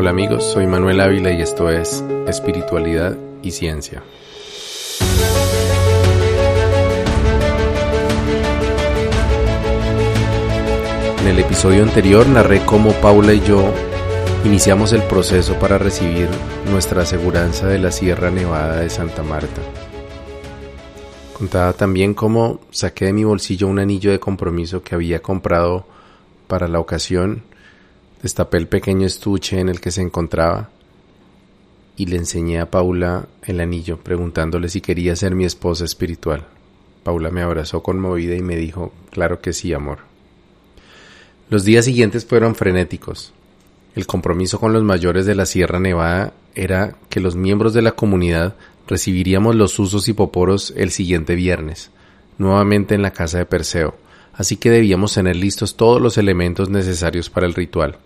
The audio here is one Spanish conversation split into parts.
Hola amigos, soy Manuel Ávila y esto es Espiritualidad y Ciencia. En el episodio anterior narré cómo Paula y yo iniciamos el proceso para recibir nuestra aseguranza de la Sierra Nevada de Santa Marta. Contaba también cómo saqué de mi bolsillo un anillo de compromiso que había comprado para la ocasión, destapé el pequeño estuche en el que se encontraba y le enseñé a Paula el anillo, preguntándole si quería ser mi esposa espiritual. Paula me abrazó conmovida y me dijo, claro que sí, amor. Los días siguientes fueron frenéticos. El compromiso con los mayores de la Sierra Nevada era que los miembros de la comunidad recibiríamos los usos y poporos el siguiente viernes, nuevamente en la casa de Perseo, así que debíamos tener listos todos los elementos necesarios para el ritual.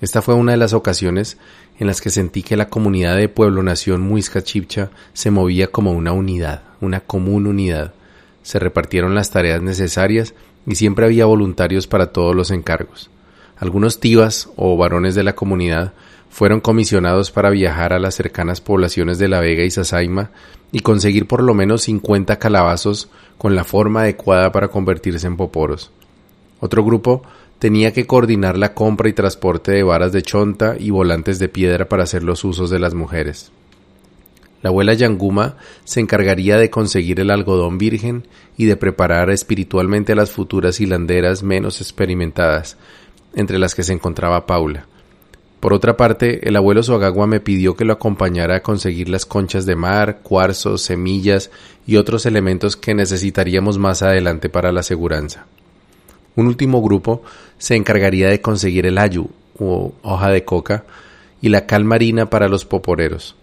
Esta fue una de las ocasiones en las que sentí que la comunidad de Pueblo Nación Muisca Chipcha se movía como una unidad, una común unidad. Se repartieron las tareas necesarias y siempre había voluntarios para todos los encargos. Algunos tibas o varones de la comunidad fueron comisionados para viajar a las cercanas poblaciones de La Vega y Sasaima y conseguir por lo menos 50 calabazos con la forma adecuada para convertirse en poporos. Otro grupo tenía que coordinar la compra y transporte de varas de chonta y volantes de piedra para hacer los usos de las mujeres. La abuela Yanguma se encargaría de conseguir el algodón virgen y de preparar espiritualmente a las futuras hilanderas menos experimentadas, entre las que se encontraba Paula. Por otra parte, el abuelo Suagagua me pidió que lo acompañara a conseguir las conchas de mar, cuarzos, semillas y otros elementos que necesitaríamos más adelante para la aseguranza. Un último grupo se encargaría de conseguir el ayu, o hoja de coca, y la cal marina para los poporeros.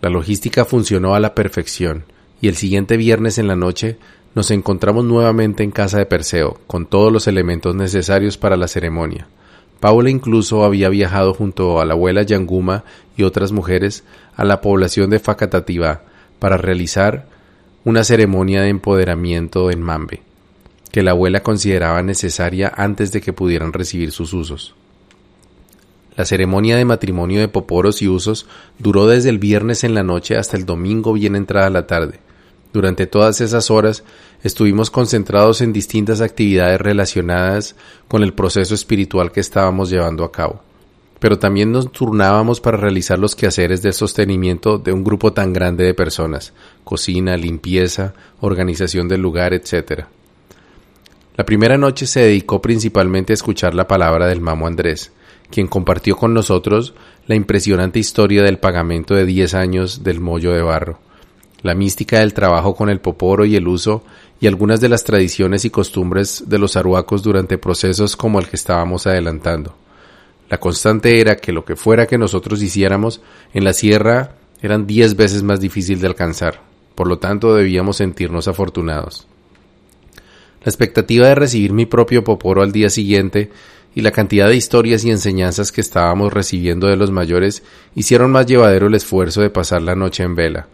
La logística funcionó a la perfección, y el siguiente viernes en la noche nos encontramos nuevamente en casa de Perseo, con todos los elementos necesarios para la ceremonia. Paula incluso había viajado junto a la abuela Yanguma y otras mujeres a la población de Facatativá para realizar una ceremonia de empoderamiento en Mambe, que la abuela consideraba necesaria antes de que pudieran recibir sus usos. La ceremonia de matrimonio de Poporos y Usos duró desde el viernes en la noche hasta el domingo bien entrada la tarde. Durante todas esas horas estuvimos concentrados en distintas actividades relacionadas con el proceso espiritual que estábamos llevando a cabo. Pero también nos turnábamos para realizar los quehaceres de sostenimiento de un grupo tan grande de personas, cocina, limpieza, organización del lugar, etc. La primera noche se dedicó principalmente a escuchar la palabra del mamo Andrés, quien compartió con nosotros la impresionante historia del pagamento de diez años del mollo de barro la mística del trabajo con el poporo y el uso, y algunas de las tradiciones y costumbres de los aruacos durante procesos como el que estábamos adelantando. La constante era que lo que fuera que nosotros hiciéramos en la sierra eran diez veces más difícil de alcanzar, por lo tanto debíamos sentirnos afortunados. La expectativa de recibir mi propio poporo al día siguiente y la cantidad de historias y enseñanzas que estábamos recibiendo de los mayores hicieron más llevadero el esfuerzo de pasar la noche en vela,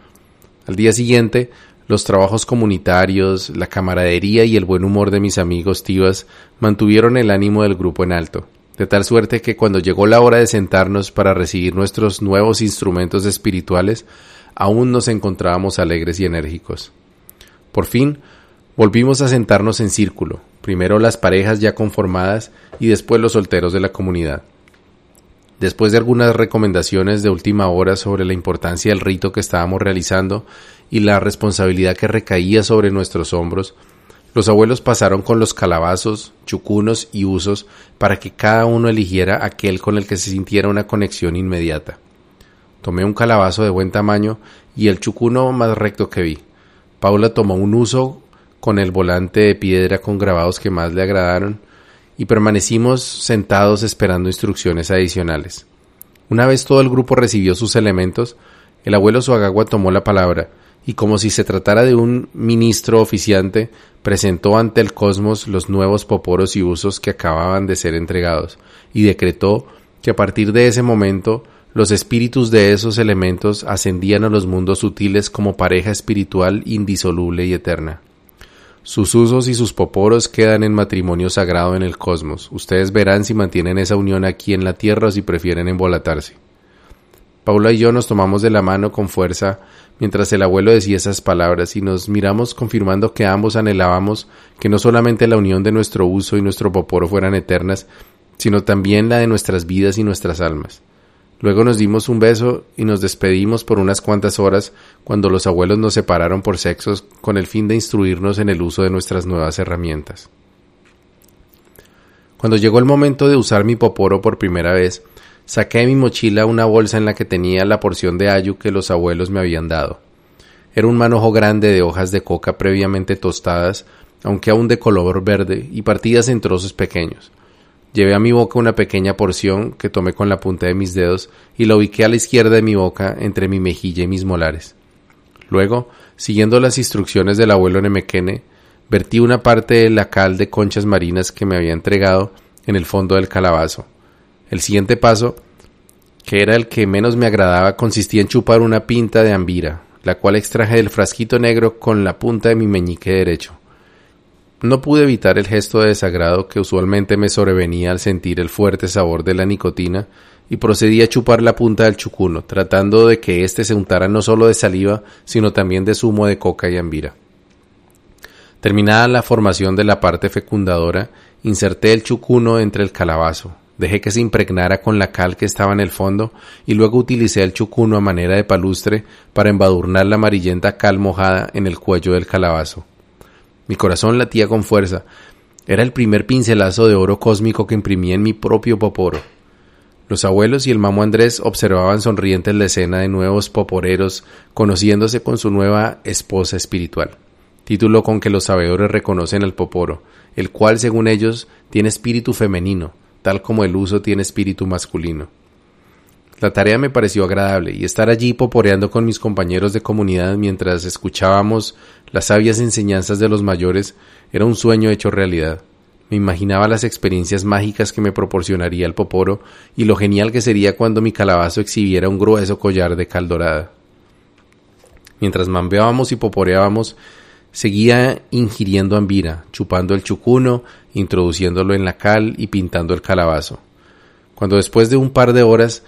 al día siguiente, los trabajos comunitarios, la camaradería y el buen humor de mis amigos tibas mantuvieron el ánimo del grupo en alto, de tal suerte que cuando llegó la hora de sentarnos para recibir nuestros nuevos instrumentos espirituales, aún nos encontrábamos alegres y enérgicos. Por fin, volvimos a sentarnos en círculo, primero las parejas ya conformadas y después los solteros de la comunidad. Después de algunas recomendaciones de última hora sobre la importancia del rito que estábamos realizando y la responsabilidad que recaía sobre nuestros hombros, los abuelos pasaron con los calabazos, chucunos y usos para que cada uno eligiera aquel con el que se sintiera una conexión inmediata. Tomé un calabazo de buen tamaño y el chucuno más recto que vi. Paula tomó un uso con el volante de piedra con grabados que más le agradaron y permanecimos sentados esperando instrucciones adicionales. Una vez todo el grupo recibió sus elementos, el abuelo Suagagua tomó la palabra y como si se tratara de un ministro oficiante, presentó ante el cosmos los nuevos poporos y usos que acababan de ser entregados, y decretó que a partir de ese momento los espíritus de esos elementos ascendían a los mundos sutiles como pareja espiritual indisoluble y eterna. Sus usos y sus poporos quedan en matrimonio sagrado en el cosmos. Ustedes verán si mantienen esa unión aquí en la tierra o si prefieren embolatarse. Paula y yo nos tomamos de la mano con fuerza mientras el abuelo decía esas palabras y nos miramos confirmando que ambos anhelábamos que no solamente la unión de nuestro uso y nuestro poporo fueran eternas, sino también la de nuestras vidas y nuestras almas. Luego nos dimos un beso y nos despedimos por unas cuantas horas cuando los abuelos nos separaron por sexos con el fin de instruirnos en el uso de nuestras nuevas herramientas. Cuando llegó el momento de usar mi poporo por primera vez, saqué de mi mochila una bolsa en la que tenía la porción de ayu que los abuelos me habían dado. Era un manojo grande de hojas de coca previamente tostadas, aunque aún de color verde, y partidas en trozos pequeños. Llevé a mi boca una pequeña porción que tomé con la punta de mis dedos y la ubiqué a la izquierda de mi boca entre mi mejilla y mis molares. Luego, siguiendo las instrucciones del abuelo Nemequene, vertí una parte de la cal de conchas marinas que me había entregado en el fondo del calabazo. El siguiente paso, que era el que menos me agradaba, consistía en chupar una pinta de ambira, la cual extraje del frasquito negro con la punta de mi meñique derecho. No pude evitar el gesto de desagrado que usualmente me sobrevenía al sentir el fuerte sabor de la nicotina y procedí a chupar la punta del chucuno, tratando de que éste se untara no solo de saliva, sino también de zumo de coca y ambira. Terminada la formación de la parte fecundadora, inserté el chucuno entre el calabazo, dejé que se impregnara con la cal que estaba en el fondo y luego utilicé el chucuno a manera de palustre para embadurnar la amarillenta cal mojada en el cuello del calabazo. Mi corazón latía con fuerza. Era el primer pincelazo de oro cósmico que imprimí en mi propio poporo. Los abuelos y el mamo Andrés observaban sonrientes la escena de nuevos poporeros conociéndose con su nueva esposa espiritual, título con que los sabedores reconocen al poporo, el cual según ellos tiene espíritu femenino, tal como el uso tiene espíritu masculino. La tarea me pareció agradable y estar allí poporeando con mis compañeros de comunidad mientras escuchábamos las sabias enseñanzas de los mayores era un sueño hecho realidad. Me imaginaba las experiencias mágicas que me proporcionaría el poporo y lo genial que sería cuando mi calabazo exhibiera un grueso collar de cal dorada. Mientras mambeábamos y poporeábamos, seguía ingiriendo ambira, chupando el chucuno, introduciéndolo en la cal y pintando el calabazo. Cuando después de un par de horas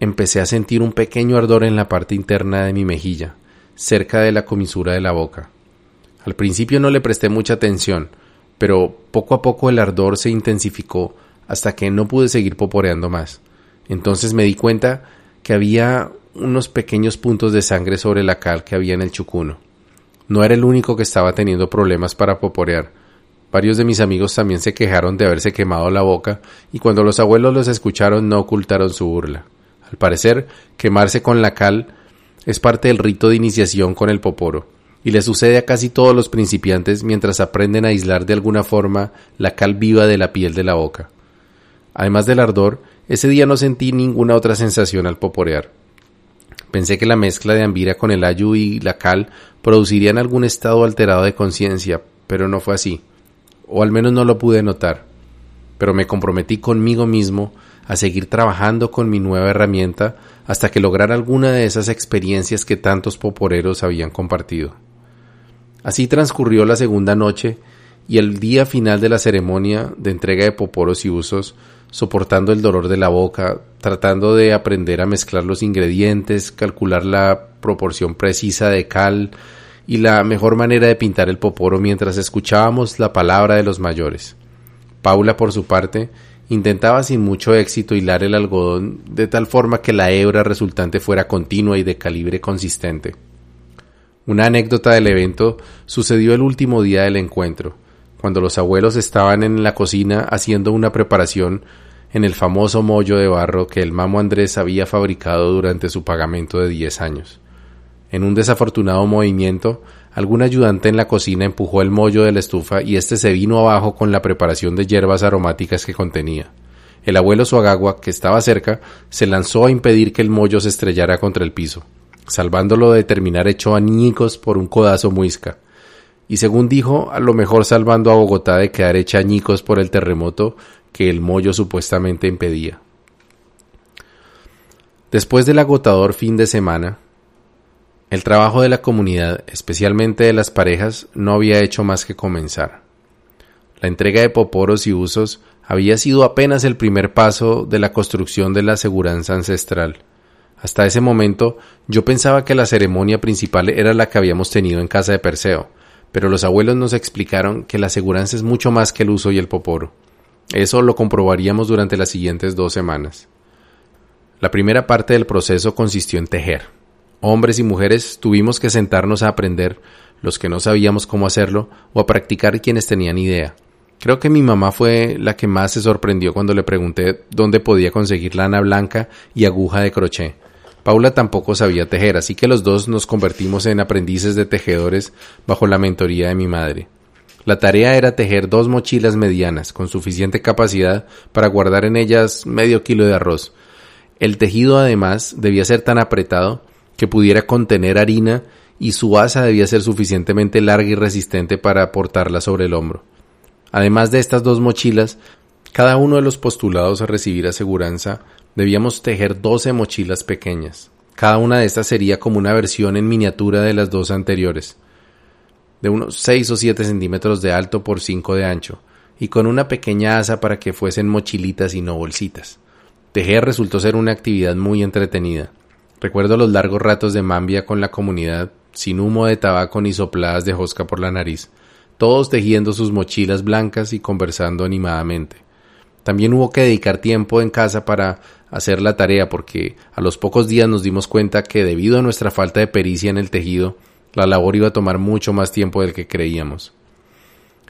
empecé a sentir un pequeño ardor en la parte interna de mi mejilla, cerca de la comisura de la boca. Al principio no le presté mucha atención, pero poco a poco el ardor se intensificó hasta que no pude seguir poporeando más. Entonces me di cuenta que había unos pequeños puntos de sangre sobre la cal que había en el chucuno. No era el único que estaba teniendo problemas para poporear. Varios de mis amigos también se quejaron de haberse quemado la boca y cuando los abuelos los escucharon no ocultaron su burla. Al parecer, quemarse con la cal es parte del rito de iniciación con el poporo, y le sucede a casi todos los principiantes mientras aprenden a aislar de alguna forma la cal viva de la piel de la boca. Además del ardor, ese día no sentí ninguna otra sensación al poporear. Pensé que la mezcla de ambira con el ayu y la cal producirían algún estado alterado de conciencia, pero no fue así, o al menos no lo pude notar. Pero me comprometí conmigo mismo a seguir trabajando con mi nueva herramienta hasta que lograra alguna de esas experiencias que tantos poporeros habían compartido. Así transcurrió la segunda noche y el día final de la ceremonia de entrega de poporos y usos, soportando el dolor de la boca, tratando de aprender a mezclar los ingredientes, calcular la proporción precisa de cal y la mejor manera de pintar el poporo mientras escuchábamos la palabra de los mayores. Paula, por su parte, Intentaba sin mucho éxito hilar el algodón de tal forma que la hebra resultante fuera continua y de calibre consistente. Una anécdota del evento sucedió el último día del encuentro, cuando los abuelos estaban en la cocina haciendo una preparación en el famoso mollo de barro que el mamo Andrés había fabricado durante su pagamento de diez años. En un desafortunado movimiento, algún ayudante en la cocina empujó el mollo de la estufa y éste se vino abajo con la preparación de hierbas aromáticas que contenía. El abuelo Suagagua, que estaba cerca, se lanzó a impedir que el mollo se estrellara contra el piso, salvándolo de terminar hecho añicos por un codazo muisca. Y según dijo, a lo mejor salvando a Bogotá de quedar hecha añicos por el terremoto que el mollo supuestamente impedía. Después del agotador fin de semana, el trabajo de la comunidad, especialmente de las parejas, no había hecho más que comenzar. La entrega de poporos y usos había sido apenas el primer paso de la construcción de la seguridad ancestral. Hasta ese momento yo pensaba que la ceremonia principal era la que habíamos tenido en casa de Perseo, pero los abuelos nos explicaron que la aseguranza es mucho más que el uso y el poporo. Eso lo comprobaríamos durante las siguientes dos semanas. La primera parte del proceso consistió en tejer. Hombres y mujeres tuvimos que sentarnos a aprender, los que no sabíamos cómo hacerlo, o a practicar quienes tenían idea. Creo que mi mamá fue la que más se sorprendió cuando le pregunté dónde podía conseguir lana blanca y aguja de crochet. Paula tampoco sabía tejer, así que los dos nos convertimos en aprendices de tejedores bajo la mentoría de mi madre. La tarea era tejer dos mochilas medianas, con suficiente capacidad para guardar en ellas medio kilo de arroz. El tejido además debía ser tan apretado que pudiera contener harina y su asa debía ser suficientemente larga y resistente para portarla sobre el hombro. Además de estas dos mochilas, cada uno de los postulados a recibir aseguranza debíamos tejer 12 mochilas pequeñas. Cada una de estas sería como una versión en miniatura de las dos anteriores, de unos 6 o 7 centímetros de alto por 5 de ancho, y con una pequeña asa para que fuesen mochilitas y no bolsitas. Tejer resultó ser una actividad muy entretenida. Recuerdo los largos ratos de mambia con la comunidad, sin humo de tabaco ni sopladas de josca por la nariz, todos tejiendo sus mochilas blancas y conversando animadamente. También hubo que dedicar tiempo en casa para hacer la tarea porque a los pocos días nos dimos cuenta que debido a nuestra falta de pericia en el tejido, la labor iba a tomar mucho más tiempo del que creíamos.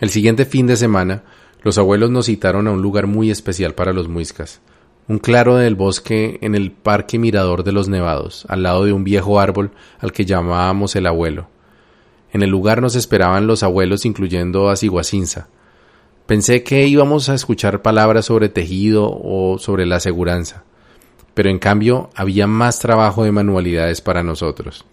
El siguiente fin de semana, los abuelos nos citaron a un lugar muy especial para los muiscas, un claro del bosque en el Parque Mirador de los Nevados, al lado de un viejo árbol al que llamábamos el abuelo. En el lugar nos esperaban los abuelos incluyendo a Siguacinza. Pensé que íbamos a escuchar palabras sobre tejido o sobre la aseguranza pero en cambio había más trabajo de manualidades para nosotros.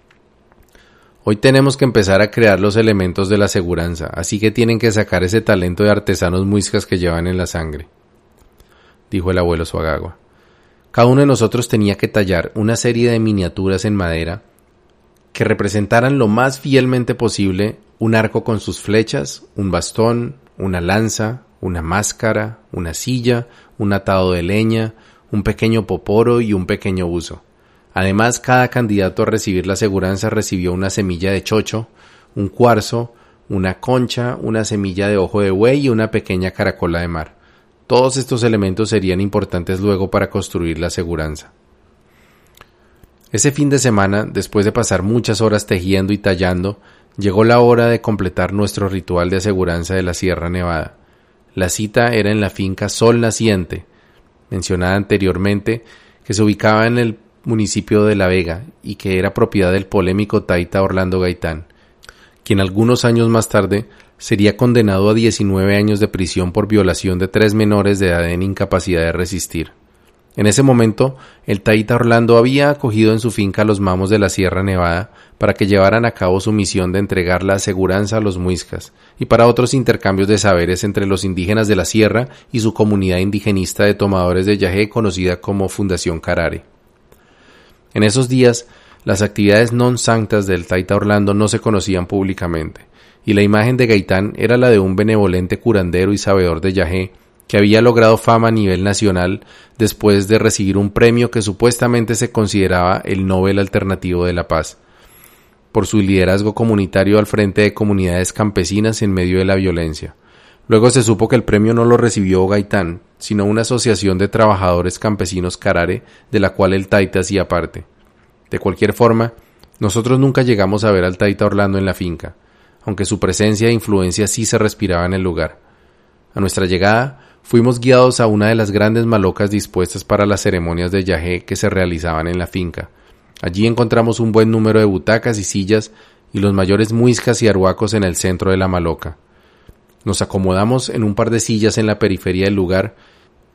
Hoy tenemos que empezar a crear los elementos de la aseguranza, así que tienen que sacar ese talento de artesanos muiscas que llevan en la sangre, dijo el abuelo Suagagua. Cada uno de nosotros tenía que tallar una serie de miniaturas en madera que representaran lo más fielmente posible un arco con sus flechas, un bastón, una lanza, una máscara, una silla, un atado de leña, un pequeño poporo y un pequeño uso. Además, cada candidato a recibir la aseguranza recibió una semilla de chocho, un cuarzo, una concha, una semilla de ojo de buey y una pequeña caracola de mar. Todos estos elementos serían importantes luego para construir la aseguranza. Ese fin de semana, después de pasar muchas horas tejiendo y tallando, llegó la hora de completar nuestro ritual de aseguranza de la Sierra Nevada. La cita era en la finca Sol Naciente, mencionada anteriormente, que se ubicaba en el municipio de La Vega y que era propiedad del polémico taita Orlando Gaitán, quien algunos años más tarde sería condenado a 19 años de prisión por violación de tres menores de edad en incapacidad de resistir. En ese momento, el Taita Orlando había acogido en su finca a los mamos de la Sierra Nevada para que llevaran a cabo su misión de entregar la aseguranza a los muiscas y para otros intercambios de saberes entre los indígenas de la Sierra y su comunidad indigenista de tomadores de yagé conocida como Fundación Carare. En esos días, las actividades non sanctas del Taita Orlando no se conocían públicamente, y la imagen de Gaitán era la de un benevolente curandero y sabedor de yagé que había logrado fama a nivel nacional después de recibir un premio que supuestamente se consideraba el Nobel Alternativo de la Paz, por su liderazgo comunitario al frente de comunidades campesinas en medio de la violencia. Luego se supo que el premio no lo recibió Gaitán, sino una asociación de trabajadores campesinos Carare, de la cual el Taita hacía parte. De cualquier forma, nosotros nunca llegamos a ver al Taita Orlando en la finca, aunque su presencia e influencia sí se respiraba en el lugar. A nuestra llegada, fuimos guiados a una de las grandes malocas dispuestas para las ceremonias de yagé que se realizaban en la finca. Allí encontramos un buen número de butacas y sillas y los mayores muiscas y arhuacos en el centro de la maloca. Nos acomodamos en un par de sillas en la periferia del lugar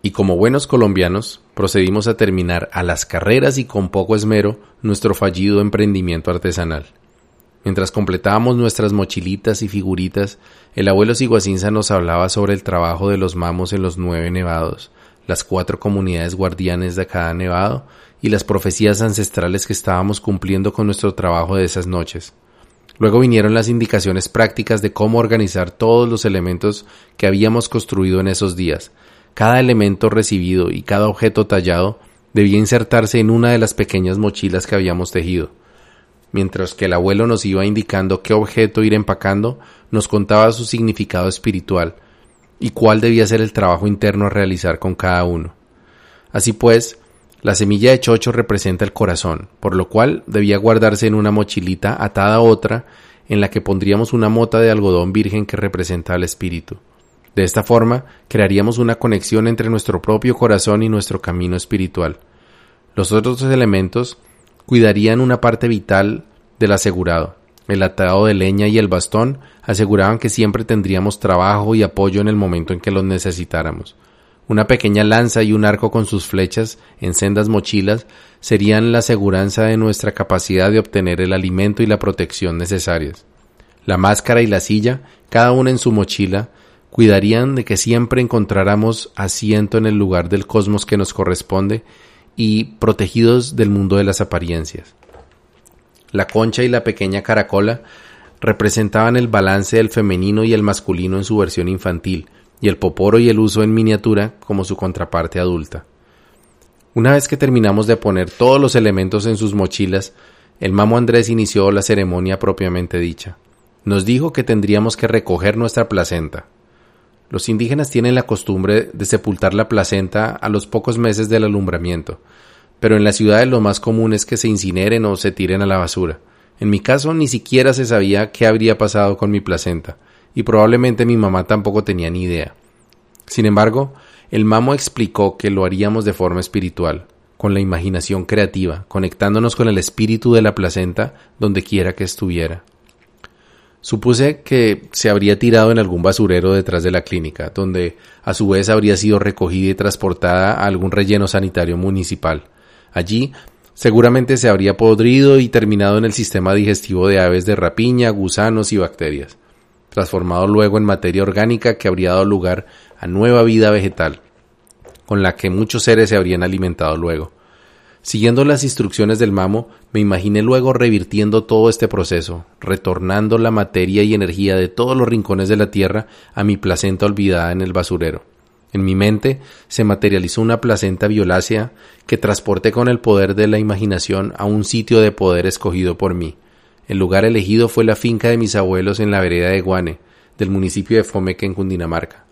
y como buenos colombianos procedimos a terminar a las carreras y con poco esmero nuestro fallido emprendimiento artesanal. Mientras completábamos nuestras mochilitas y figuritas, el abuelo Siguacinza nos hablaba sobre el trabajo de los mamos en los nueve nevados, las cuatro comunidades guardianes de cada nevado y las profecías ancestrales que estábamos cumpliendo con nuestro trabajo de esas noches. Luego vinieron las indicaciones prácticas de cómo organizar todos los elementos que habíamos construido en esos días. Cada elemento recibido y cada objeto tallado debía insertarse en una de las pequeñas mochilas que habíamos tejido. Mientras que el abuelo nos iba indicando qué objeto ir empacando, nos contaba su significado espiritual y cuál debía ser el trabajo interno a realizar con cada uno. Así pues, la semilla de chocho representa el corazón, por lo cual debía guardarse en una mochilita atada a otra en la que pondríamos una mota de algodón virgen que representa al espíritu. De esta forma, crearíamos una conexión entre nuestro propio corazón y nuestro camino espiritual. Los otros elementos cuidarían una parte vital del asegurado. El atado de leña y el bastón aseguraban que siempre tendríamos trabajo y apoyo en el momento en que los necesitáramos. Una pequeña lanza y un arco con sus flechas en sendas mochilas serían la aseguranza de nuestra capacidad de obtener el alimento y la protección necesarias. La máscara y la silla, cada una en su mochila, cuidarían de que siempre encontráramos asiento en el lugar del cosmos que nos corresponde y protegidos del mundo de las apariencias. La concha y la pequeña caracola representaban el balance del femenino y el masculino en su versión infantil, y el poporo y el uso en miniatura como su contraparte adulta. Una vez que terminamos de poner todos los elementos en sus mochilas, el mamo Andrés inició la ceremonia propiamente dicha. Nos dijo que tendríamos que recoger nuestra placenta. Los indígenas tienen la costumbre de sepultar la placenta a los pocos meses del alumbramiento, pero en las ciudades lo más común es que se incineren o se tiren a la basura. En mi caso ni siquiera se sabía qué habría pasado con mi placenta y probablemente mi mamá tampoco tenía ni idea. Sin embargo, el mamo explicó que lo haríamos de forma espiritual, con la imaginación creativa, conectándonos con el espíritu de la placenta donde quiera que estuviera. Supuse que se habría tirado en algún basurero detrás de la clínica, donde a su vez habría sido recogida y transportada a algún relleno sanitario municipal. Allí seguramente se habría podrido y terminado en el sistema digestivo de aves de rapiña, gusanos y bacterias transformado luego en materia orgánica que habría dado lugar a nueva vida vegetal, con la que muchos seres se habrían alimentado luego. Siguiendo las instrucciones del mamo, me imaginé luego revirtiendo todo este proceso, retornando la materia y energía de todos los rincones de la tierra a mi placenta olvidada en el basurero. En mi mente se materializó una placenta violácea que transporté con el poder de la imaginación a un sitio de poder escogido por mí, el lugar elegido fue la finca de mis abuelos en la vereda de Guane, del municipio de Fomeque en Cundinamarca.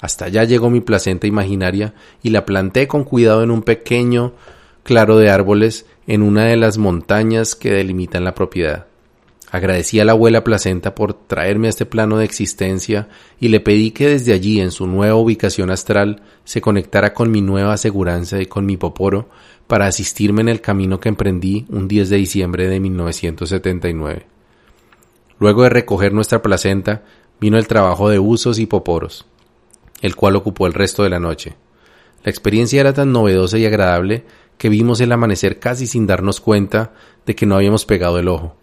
Hasta allá llegó mi placenta imaginaria y la planté con cuidado en un pequeño claro de árboles en una de las montañas que delimitan la propiedad. Agradecí a la abuela placenta por traerme a este plano de existencia y le pedí que desde allí, en su nueva ubicación astral, se conectara con mi nueva aseguranza y con mi poporo para asistirme en el camino que emprendí un 10 de diciembre de 1979. Luego de recoger nuestra placenta, vino el trabajo de usos y poporos, el cual ocupó el resto de la noche. La experiencia era tan novedosa y agradable que vimos el amanecer casi sin darnos cuenta de que no habíamos pegado el ojo.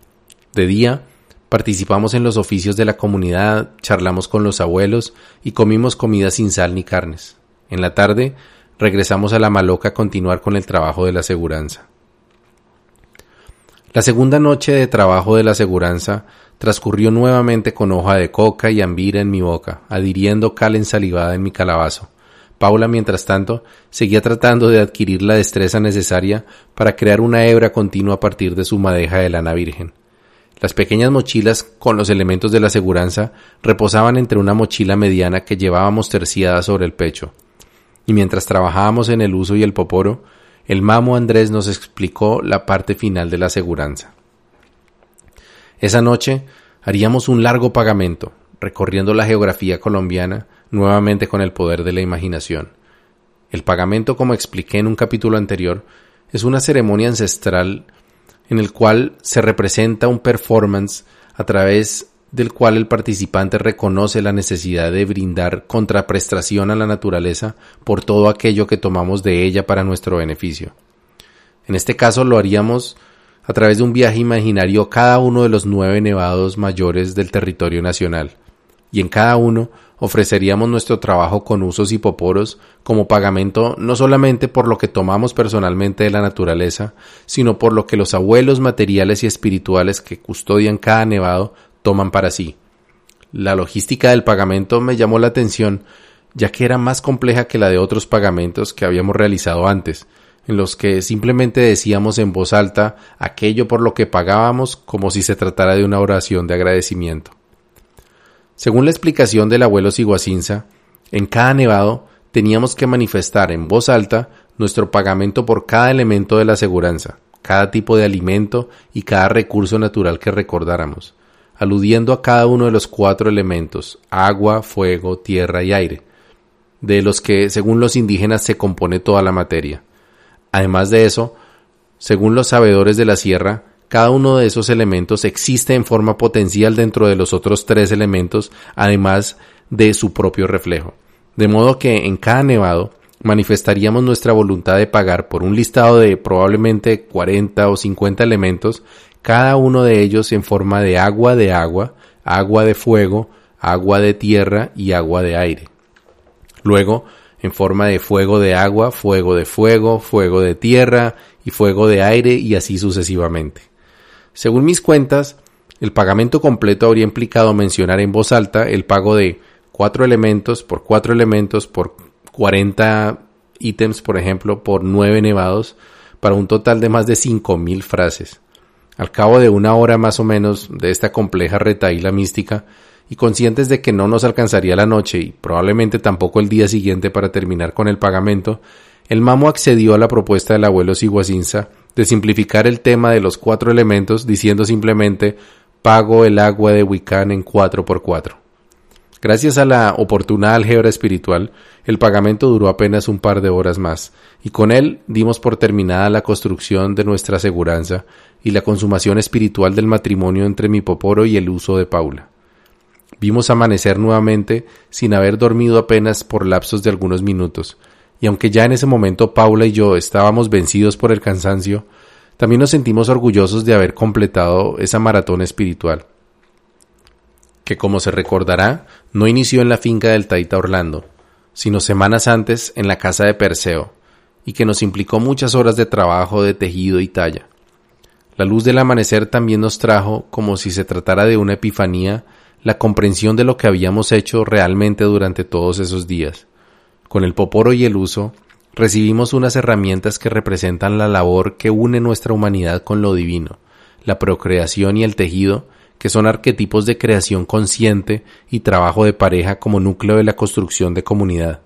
De día, participamos en los oficios de la comunidad, charlamos con los abuelos y comimos comida sin sal ni carnes. En la tarde, regresamos a la maloca a continuar con el trabajo de la aseguranza. La segunda noche de trabajo de la aseguranza transcurrió nuevamente con hoja de coca y ambira en mi boca, adhiriendo cal ensalivada en mi calabazo. Paula, mientras tanto, seguía tratando de adquirir la destreza necesaria para crear una hebra continua a partir de su madeja de lana virgen. Las pequeñas mochilas con los elementos de la aseguranza reposaban entre una mochila mediana que llevábamos terciada sobre el pecho y mientras trabajábamos en el uso y el poporo, el mamo Andrés nos explicó la parte final de la aseguranza. Esa noche haríamos un largo pagamento, recorriendo la geografía colombiana nuevamente con el poder de la imaginación. El pagamento, como expliqué en un capítulo anterior, es una ceremonia ancestral en el cual se representa un performance a través del cual el participante reconoce la necesidad de brindar contraprestación a la naturaleza por todo aquello que tomamos de ella para nuestro beneficio. En este caso lo haríamos a través de un viaje imaginario cada uno de los nueve nevados mayores del territorio nacional, y en cada uno ofreceríamos nuestro trabajo con usos hipoporos como pagamento no solamente por lo que tomamos personalmente de la naturaleza, sino por lo que los abuelos materiales y espirituales que custodian cada nevado toman para sí. La logística del pagamento me llamó la atención, ya que era más compleja que la de otros pagamentos que habíamos realizado antes. en los que simplemente decíamos en voz alta aquello por lo que pagábamos como si se tratara de una oración de agradecimiento. Según la explicación del abuelo Siguacinza, en cada nevado teníamos que manifestar en voz alta nuestro pagamento por cada elemento de la aseguranza, cada tipo de alimento y cada recurso natural que recordáramos, aludiendo a cada uno de los cuatro elementos, agua, fuego, tierra y aire, de los que, según los indígenas, se compone toda la materia. Además de eso, según los sabedores de la sierra, cada uno de esos elementos existe en forma potencial dentro de los otros tres elementos, además de su propio reflejo. De modo que en cada nevado manifestaríamos nuestra voluntad de pagar por un listado de probablemente 40 o 50 elementos, cada uno de ellos en forma de agua de agua, agua de fuego, agua de tierra y agua de aire. Luego, en forma de fuego de agua, fuego de fuego, fuego de tierra y fuego de aire y así sucesivamente. Según mis cuentas, el pagamento completo habría implicado mencionar en voz alta el pago de cuatro elementos por cuatro elementos por 40 ítems, por ejemplo, por nueve nevados, para un total de más de 5.000 frases. Al cabo de una hora más o menos de esta compleja retaíla mística, y conscientes de que no nos alcanzaría la noche y probablemente tampoco el día siguiente para terminar con el pagamento, el mamo accedió a la propuesta del abuelo Siguacinza de simplificar el tema de los cuatro elementos diciendo simplemente pago el agua de Wiccan en cuatro por cuatro. Gracias a la oportuna álgebra espiritual, el pagamento duró apenas un par de horas más, y con él dimos por terminada la construcción de nuestra aseguranza y la consumación espiritual del matrimonio entre mi poporo y el uso de Paula. Vimos amanecer nuevamente sin haber dormido apenas por lapsos de algunos minutos, y aunque ya en ese momento Paula y yo estábamos vencidos por el cansancio, también nos sentimos orgullosos de haber completado esa maratón espiritual, que como se recordará, no inició en la finca del Taita Orlando, sino semanas antes en la casa de Perseo, y que nos implicó muchas horas de trabajo de tejido y talla. La luz del amanecer también nos trajo, como si se tratara de una epifanía, la comprensión de lo que habíamos hecho realmente durante todos esos días. Con el poporo y el uso, recibimos unas herramientas que representan la labor que une nuestra humanidad con lo divino, la procreación y el tejido, que son arquetipos de creación consciente y trabajo de pareja como núcleo de la construcción de comunidad.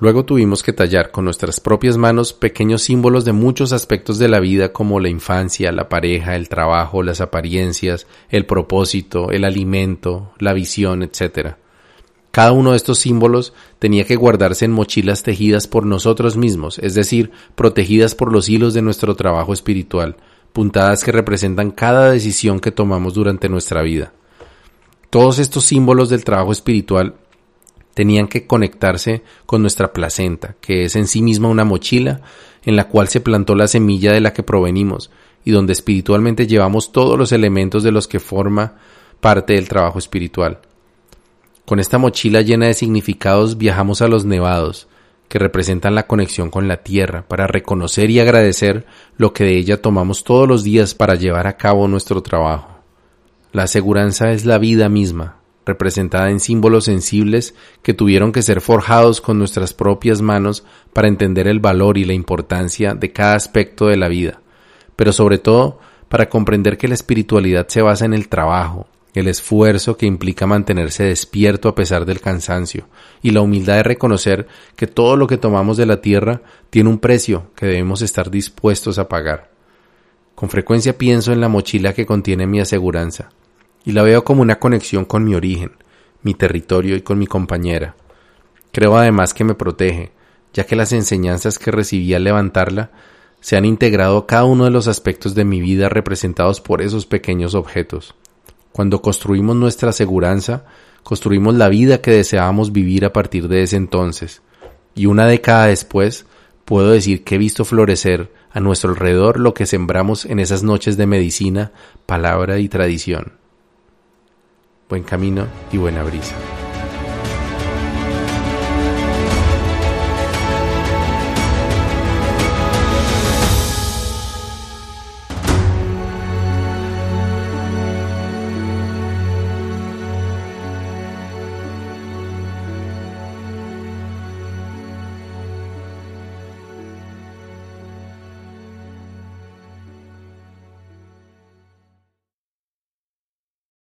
Luego tuvimos que tallar con nuestras propias manos pequeños símbolos de muchos aspectos de la vida como la infancia, la pareja, el trabajo, las apariencias, el propósito, el alimento, la visión, etc. Cada uno de estos símbolos tenía que guardarse en mochilas tejidas por nosotros mismos, es decir, protegidas por los hilos de nuestro trabajo espiritual, puntadas que representan cada decisión que tomamos durante nuestra vida. Todos estos símbolos del trabajo espiritual tenían que conectarse con nuestra placenta, que es en sí misma una mochila en la cual se plantó la semilla de la que provenimos y donde espiritualmente llevamos todos los elementos de los que forma parte del trabajo espiritual. Con esta mochila llena de significados viajamos a los nevados, que representan la conexión con la tierra, para reconocer y agradecer lo que de ella tomamos todos los días para llevar a cabo nuestro trabajo. La aseguranza es la vida misma, representada en símbolos sensibles que tuvieron que ser forjados con nuestras propias manos para entender el valor y la importancia de cada aspecto de la vida, pero sobre todo para comprender que la espiritualidad se basa en el trabajo, el esfuerzo que implica mantenerse despierto a pesar del cansancio, y la humildad de reconocer que todo lo que tomamos de la tierra tiene un precio que debemos estar dispuestos a pagar. Con frecuencia pienso en la mochila que contiene mi aseguranza, y la veo como una conexión con mi origen, mi territorio y con mi compañera. Creo además que me protege, ya que las enseñanzas que recibí al levantarla se han integrado cada uno de los aspectos de mi vida representados por esos pequeños objetos. Cuando construimos nuestra aseguranza, construimos la vida que deseábamos vivir a partir de ese entonces. Y una década después, puedo decir que he visto florecer a nuestro alrededor lo que sembramos en esas noches de medicina, palabra y tradición buen camino y buena brisa.